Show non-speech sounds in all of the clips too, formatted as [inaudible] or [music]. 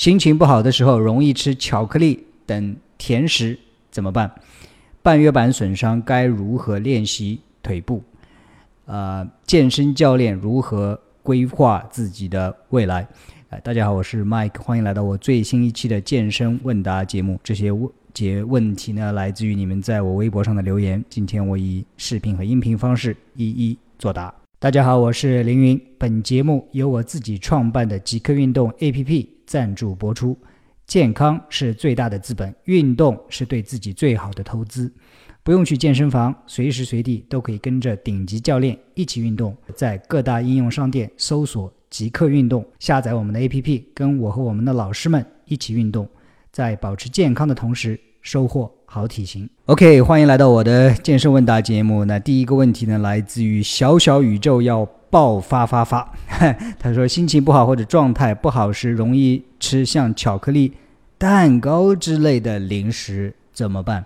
心情不好的时候，容易吃巧克力等甜食，怎么办？半月板损伤该如何练习腿部？呃，健身教练如何规划自己的未来？哎，大家好，我是 Mike，欢迎来到我最新一期的健身问答节目。这些问节问题呢，来自于你们在我微博上的留言。今天我以视频和音频方式一一作答。大家好，我是凌云。本节目由我自己创办的极客运动 APP 赞助播出。健康是最大的资本，运动是对自己最好的投资。不用去健身房，随时随地都可以跟着顶级教练一起运动。在各大应用商店搜索“极客运动”，下载我们的 APP，跟我和我们的老师们一起运动，在保持健康的同时收获好体型。OK，欢迎来到我的健身问答节目。那第一个问题呢，来自于小小宇宙要爆发发发。[laughs] 他说心情不好或者状态不好时，容易吃像巧克力、蛋糕之类的零食，怎么办？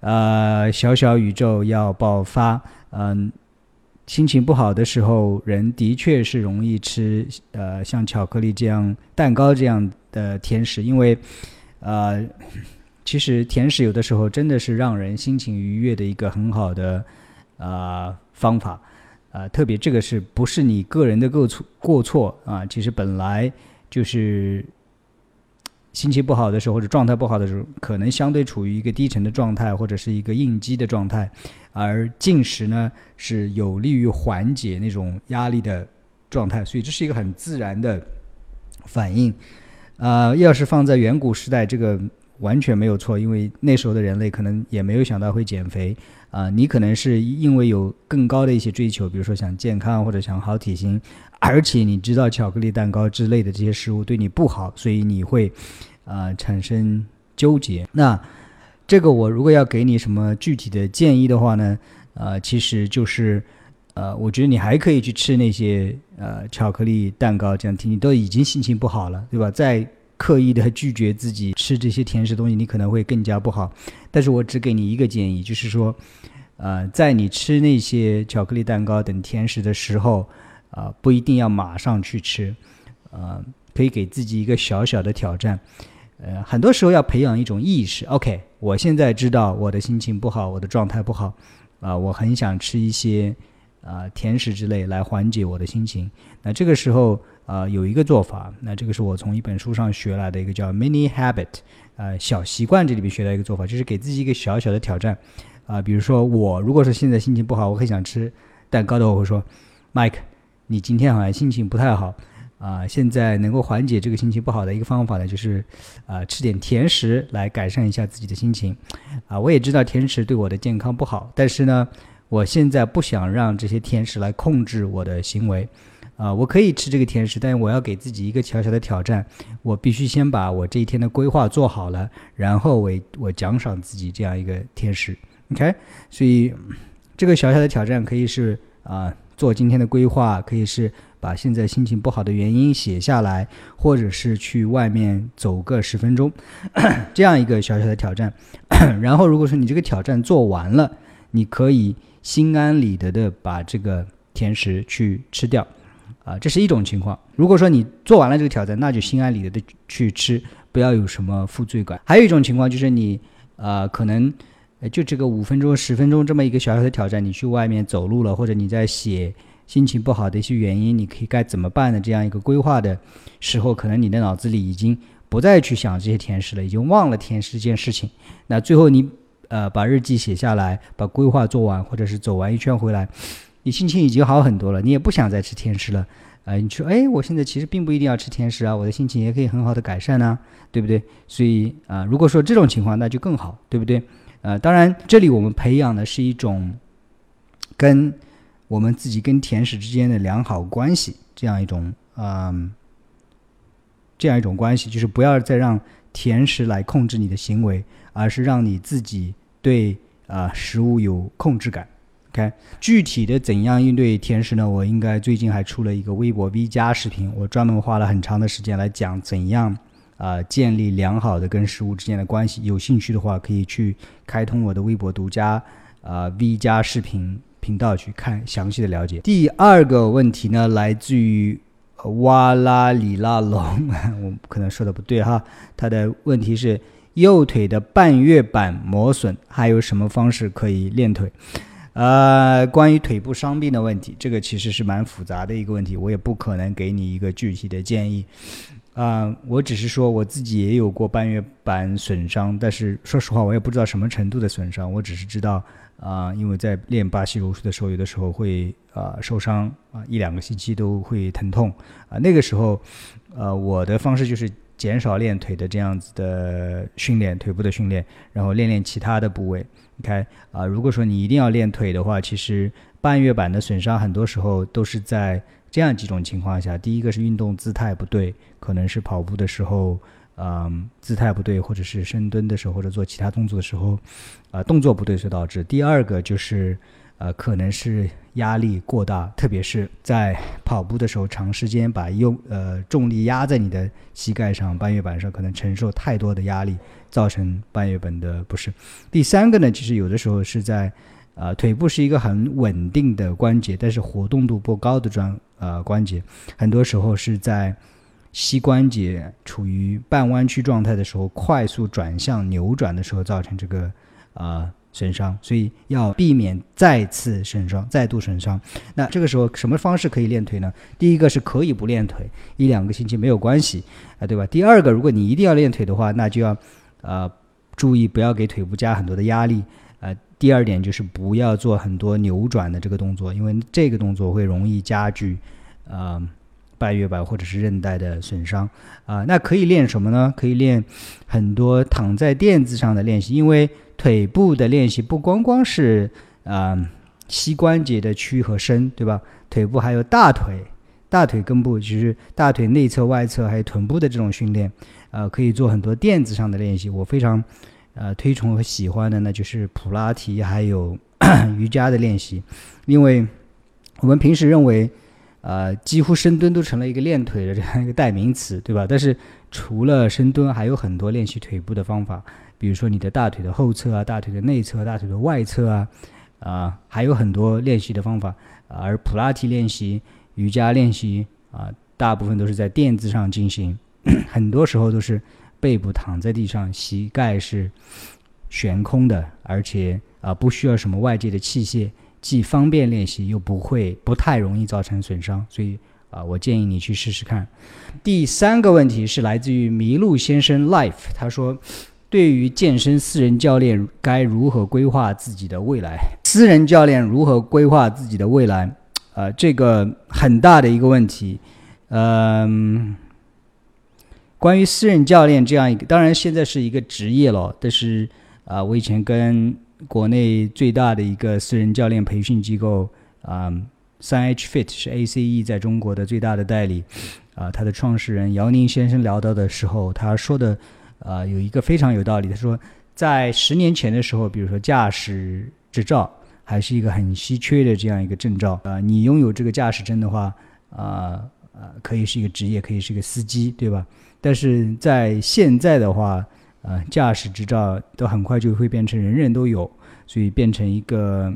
呃，小小宇宙要爆发。嗯，心情不好的时候，人的确是容易吃呃像巧克力这样、蛋糕这样的甜食，因为呃，其实甜食有的时候真的是让人心情愉悦的一个很好的啊方法啊，特别这个是不是你个人的过错过错啊？其实本来就是。心情不好的时候，或者状态不好的时候，可能相对处于一个低沉的状态，或者是一个应激的状态，而进食呢是有利于缓解那种压力的状态，所以这是一个很自然的反应。啊，要是放在远古时代，这个完全没有错，因为那时候的人类可能也没有想到会减肥啊。你可能是因为有更高的一些追求，比如说想健康或者想好体型。而且你知道巧克力蛋糕之类的这些食物对你不好，所以你会，啊产生纠结。那这个我如果要给你什么具体的建议的话呢？呃，其实就是，呃，我觉得你还可以去吃那些呃巧克力蛋糕，这样听你都已经心情不好了，对吧？再刻意的拒绝自己吃这些甜食东西，你可能会更加不好。但是我只给你一个建议，就是说，呃，在你吃那些巧克力蛋糕等甜食的时候。啊，不一定要马上去吃，呃，可以给自己一个小小的挑战，呃，很多时候要培养一种意识。OK，我现在知道我的心情不好，我的状态不好，啊，我很想吃一些啊甜食之类来缓解我的心情。那这个时候啊，有一个做法，那这个是我从一本书上学来的一个叫 Mini Habit，呃，小习惯这里面学到一个做法，就是给自己一个小小的挑战，啊，比如说我如果是现在心情不好，我很想吃蛋糕的，我会说，Mike。你今天好像心情不太好，啊，现在能够缓解这个心情不好的一个方法呢，就是，啊，吃点甜食来改善一下自己的心情，啊，我也知道甜食对我的健康不好，但是呢，我现在不想让这些甜食来控制我的行为，啊，我可以吃这个甜食，但是我要给自己一个小小的挑战，我必须先把我这一天的规划做好了，然后我我奖赏自己这样一个甜食，OK，所以这个小小的挑战可以是啊。做今天的规划，可以是把现在心情不好的原因写下来，或者是去外面走个十分钟，[clears throat] 这样一个小小的挑战。[clears throat] 然后，如果说你这个挑战做完了，你可以心安理得的把这个甜食去吃掉，啊，这是一种情况。如果说你做完了这个挑战，那就心安理得的去吃，不要有什么负罪感。还有一种情况就是你，呃，可能。就这个五分钟、十分钟这么一个小小的挑战，你去外面走路了，或者你在写心情不好的一些原因，你可以该怎么办的这样一个规划的时候，可能你的脑子里已经不再去想这些甜食了，已经忘了甜食这件事情。那最后你呃把日记写下来，把规划做完，或者是走完一圈回来，你心情已经好很多了，你也不想再吃甜食了。啊，你说，哎，我现在其实并不一定要吃甜食啊，我的心情也可以很好的改善呢，对不对？所以啊，如果说这种情况，那就更好，对不对？呃，当然，这里我们培养的是一种跟我们自己跟甜食之间的良好关系，这样一种嗯，这样一种关系，就是不要再让甜食来控制你的行为，而是让你自己对啊食物有控制感。OK，具体的怎样应对甜食呢？我应该最近还出了一个微博 V 加视频，我专门花了很长的时间来讲怎样。啊，建立良好的跟食物之间的关系，有兴趣的话可以去开通我的微博独家啊 V 加视频频道去看详细的了解。第二个问题呢，来自于哇啦里拉龙，[laughs] 我可能说的不对哈。他的问题是右腿的半月板磨损，还有什么方式可以练腿？呃，关于腿部伤病的问题，这个其实是蛮复杂的一个问题，我也不可能给你一个具体的建议。啊，我只是说我自己也有过半月板损伤，但是说实话，我也不知道什么程度的损伤，我只是知道。啊，因为在练巴西柔术的时候，有的时候会啊受伤啊，一两个星期都会疼痛啊。那个时候，呃，我的方式就是减少练腿的这样子的训练，腿部的训练，然后练练其他的部位。你看啊，如果说你一定要练腿的话，其实半月板的损伤很多时候都是在这样几种情况下：第一个是运动姿态不对，可能是跑步的时候。嗯，姿态不对，或者是深蹲的时候，或者做其他动作的时候，啊，动作不对所导致。第二个就是，呃，可能是压力过大，特别是在跑步的时候，长时间把用呃重力压在你的膝盖上、半月板上，可能承受太多的压力，造成半月板的不适。第三个呢，其实有的时候是在，呃，腿部是一个很稳定的关节，但是活动度不高的专呃关节，很多时候是在。膝关节处于半弯曲状态的时候，快速转向扭转的时候，造成这个啊损伤，所以要避免再次损伤、再度损伤。那这个时候什么方式可以练腿呢？第一个是可以不练腿，一两个星期没有关系啊，对吧？第二个，如果你一定要练腿的话，那就要啊注意不要给腿部加很多的压力啊。第二点就是不要做很多扭转的这个动作，因为这个动作会容易加剧啊。半月板或者是韧带的损伤啊，那可以练什么呢？可以练很多躺在垫子上的练习，因为腿部的练习不光光是啊膝关节的屈和伸，对吧？腿部还有大腿、大腿根部，就是大腿内侧、外侧还有臀部的这种训练，呃，可以做很多垫子上的练习。我非常呃推崇和喜欢的呢，就是普拉提还有 [coughs] 瑜伽的练习，因为我们平时认为。呃，几乎深蹲都成了一个练腿的这样一个代名词，对吧？但是除了深蹲，还有很多练习腿部的方法，比如说你的大腿的后侧啊、大腿的内侧、大腿的外侧啊，啊，还有很多练习的方法。而普拉提练习、瑜伽练习啊，大部分都是在垫子上进行，[coughs] 很多时候都是背部躺在地上，膝盖是悬空的，而且啊，不需要什么外界的器械。既方便练习，又不会不太容易造成损伤，所以啊，我建议你去试试看。第三个问题是来自于麋鹿先生 Life，他说：“对于健身私人教练该如何规划自己的未来？私人教练如何规划自己的未来？啊，这个很大的一个问题。嗯，关于私人教练这样一个，当然现在是一个职业了，但是啊，我以前跟。国内最大的一个私人教练培训机构啊，三 H Fit 是 ACE 在中国的最大的代理啊。他的创始人姚宁先生聊到的时候，他说的啊有一个非常有道理。他说，在十年前的时候，比如说驾驶执照还是一个很稀缺的这样一个证照啊，你拥有这个驾驶证的话啊啊，可以是一个职业，可以是一个司机，对吧？但是在现在的话，呃，驾驶执照都很快就会变成人人都有，所以变成一个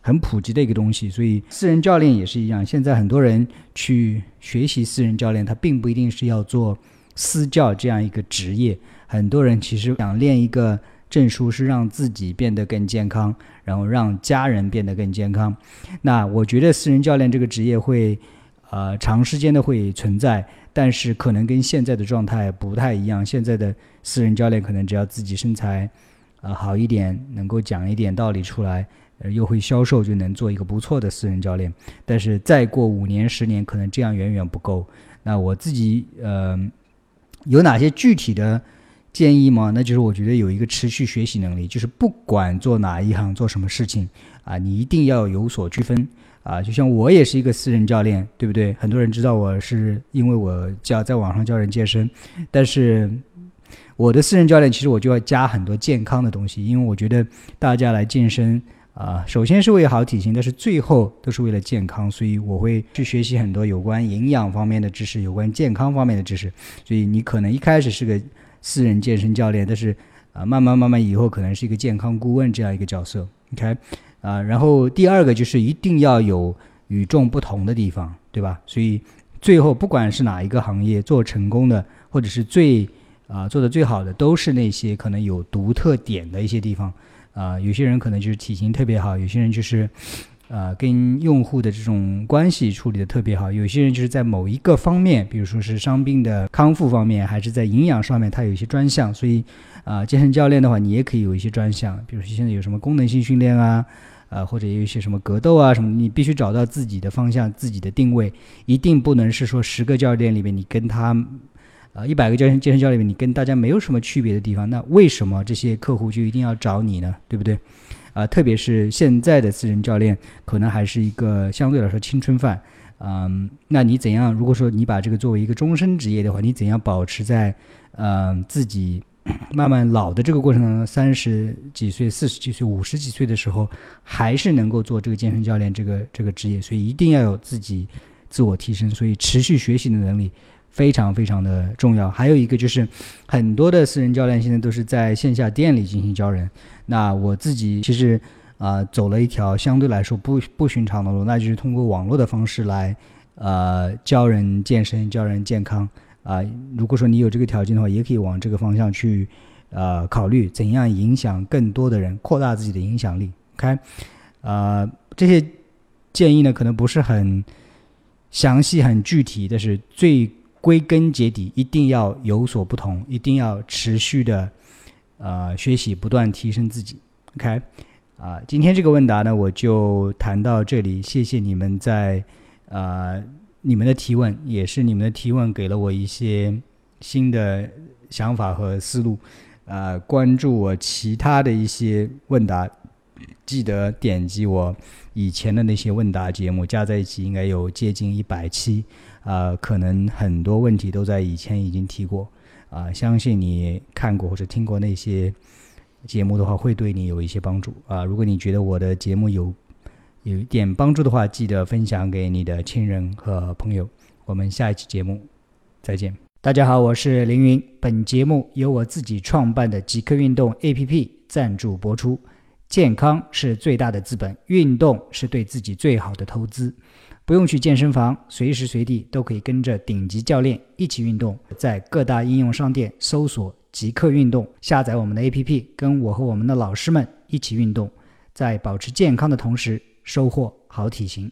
很普及的一个东西。所以私人教练也是一样。现在很多人去学习私人教练，他并不一定是要做私教这样一个职业。很多人其实想练一个证书，是让自己变得更健康，然后让家人变得更健康。那我觉得私人教练这个职业会，呃，长时间的会存在。但是可能跟现在的状态不太一样。现在的私人教练可能只要自己身材，呃好一点，能够讲一点道理出来，又会销售，就能做一个不错的私人教练。但是再过五年、十年，可能这样远远不够。那我自己呃有哪些具体的建议吗？那就是我觉得有一个持续学习能力，就是不管做哪一行、做什么事情啊，你一定要有所区分。啊，就像我也是一个私人教练，对不对？很多人知道我是因为我教在网上教人健身，但是我的私人教练其实我就要加很多健康的东西，因为我觉得大家来健身啊，首先是为好体型，但是最后都是为了健康，所以我会去学习很多有关营养方面的知识，有关健康方面的知识。所以你可能一开始是个私人健身教练，但是啊，慢慢慢慢以后可能是一个健康顾问这样一个角色。OK。啊，然后第二个就是一定要有与众不同的地方，对吧？所以最后不管是哪一个行业做成功的，或者是最啊做的最好的，都是那些可能有独特点的一些地方。啊，有些人可能就是体型特别好，有些人就是，呃，跟用户的这种关系处理的特别好，有些人就是在某一个方面，比如说是伤病的康复方面，还是在营养上面，他有一些专项。所以，啊，健身教练的话，你也可以有一些专项，比如说现在有什么功能性训练啊，啊，或者有一些什么格斗啊什么，你必须找到自己的方向，自己的定位，一定不能是说十个教练里面你跟他。啊，一百个健身健身教练里面，你跟大家没有什么区别的地方，那为什么这些客户就一定要找你呢？对不对？啊，特别是现在的私人教练，可能还是一个相对来说青春饭。嗯，那你怎样？如果说你把这个作为一个终身职业的话，你怎样保持在嗯自己慢慢老的这个过程当中，三十几岁、四十几岁、五十几岁的时候，还是能够做这个健身教练这个这个职业？所以一定要有自己自我提升，所以持续学习的能力。非常非常的重要，还有一个就是，很多的私人教练现在都是在线下店里进行教人。那我自己其实啊走了一条相对来说不不寻常的路，那就是通过网络的方式来呃教人健身、教人健康啊。如果说你有这个条件的话，也可以往这个方向去呃考虑，怎样影响更多的人，扩大自己的影响力。OK，呃，这些建议呢可能不是很详细、很具体，但是最。归根结底，一定要有所不同，一定要持续的，呃，学习，不断提升自己。OK，啊，今天这个问答呢，我就谈到这里。谢谢你们在，呃，你们的提问，也是你们的提问给了我一些新的想法和思路。呃，关注我其他的一些问答，记得点击我以前的那些问答节目，加在一起应该有接近一百期。啊，可能很多问题都在以前已经提过，啊，相信你看过或者听过那些节目的话，会对你有一些帮助啊。如果你觉得我的节目有有一点帮助的话，记得分享给你的亲人和朋友。我们下一期节目再见。大家好，我是凌云。本节目由我自己创办的极客运动 APP 赞助播出。健康是最大的资本，运动是对自己最好的投资。不用去健身房，随时随地都可以跟着顶级教练一起运动。在各大应用商店搜索“极客运动”，下载我们的 APP，跟我和我们的老师们一起运动，在保持健康的同时，收获好体型。